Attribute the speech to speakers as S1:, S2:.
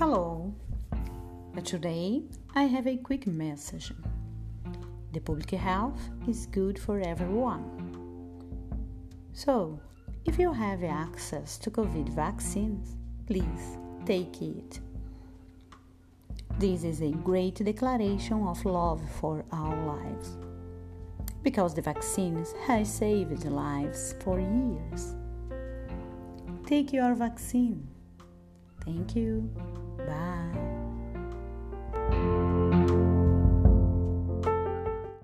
S1: Hello. Uh, today I have a quick message. The public health is good for everyone. So, if you have access to COVID vaccines, please take it. This is a great declaration of love for our lives because the vaccines have saved lives for years. Take your vaccine. Thank you. Bye.